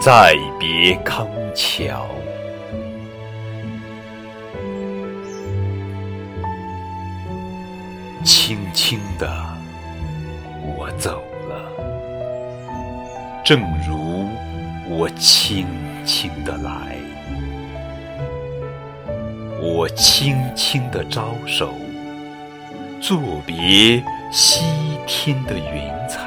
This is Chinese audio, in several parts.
再别康桥，轻轻的我走了，正如我轻轻的来，我轻轻的招手，作别西天的云彩。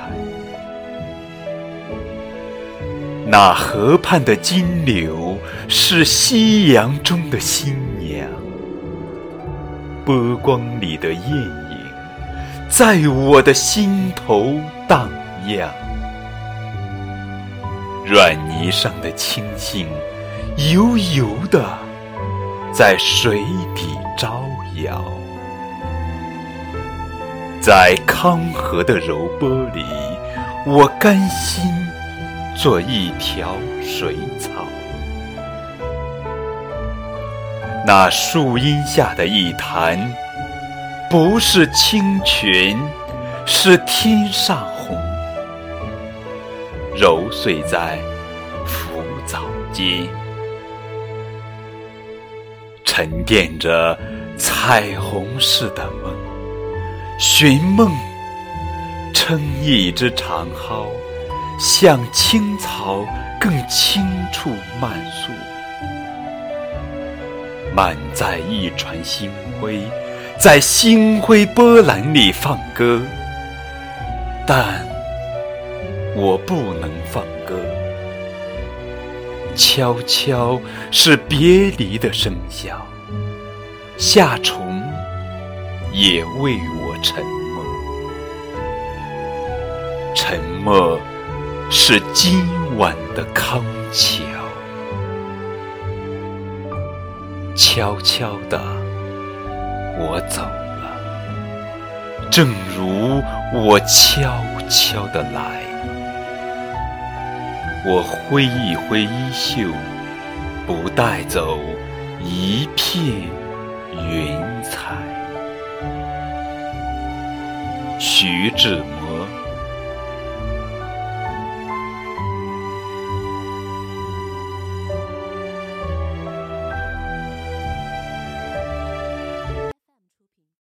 那河畔的金柳是夕阳中的新娘，波光里的艳影在我的心头荡漾。软泥上的青荇油油的在水底招摇，在康河的柔波里，我甘心。做一条水草，那树荫下的一潭，不是清泉，是天上虹，揉碎在浮藻间，沉淀着彩虹似的梦，寻梦，撑一只长蒿。向青草更青处漫溯，漫载一船星辉，在星辉波澜里放歌，但我不能放歌。悄悄是别离的笙箫，夏虫也为我沉默，沉默。是今晚的康桥，悄悄的我走了，正如我悄悄的来。我挥一挥衣袖，不带走一片云彩。徐志摩。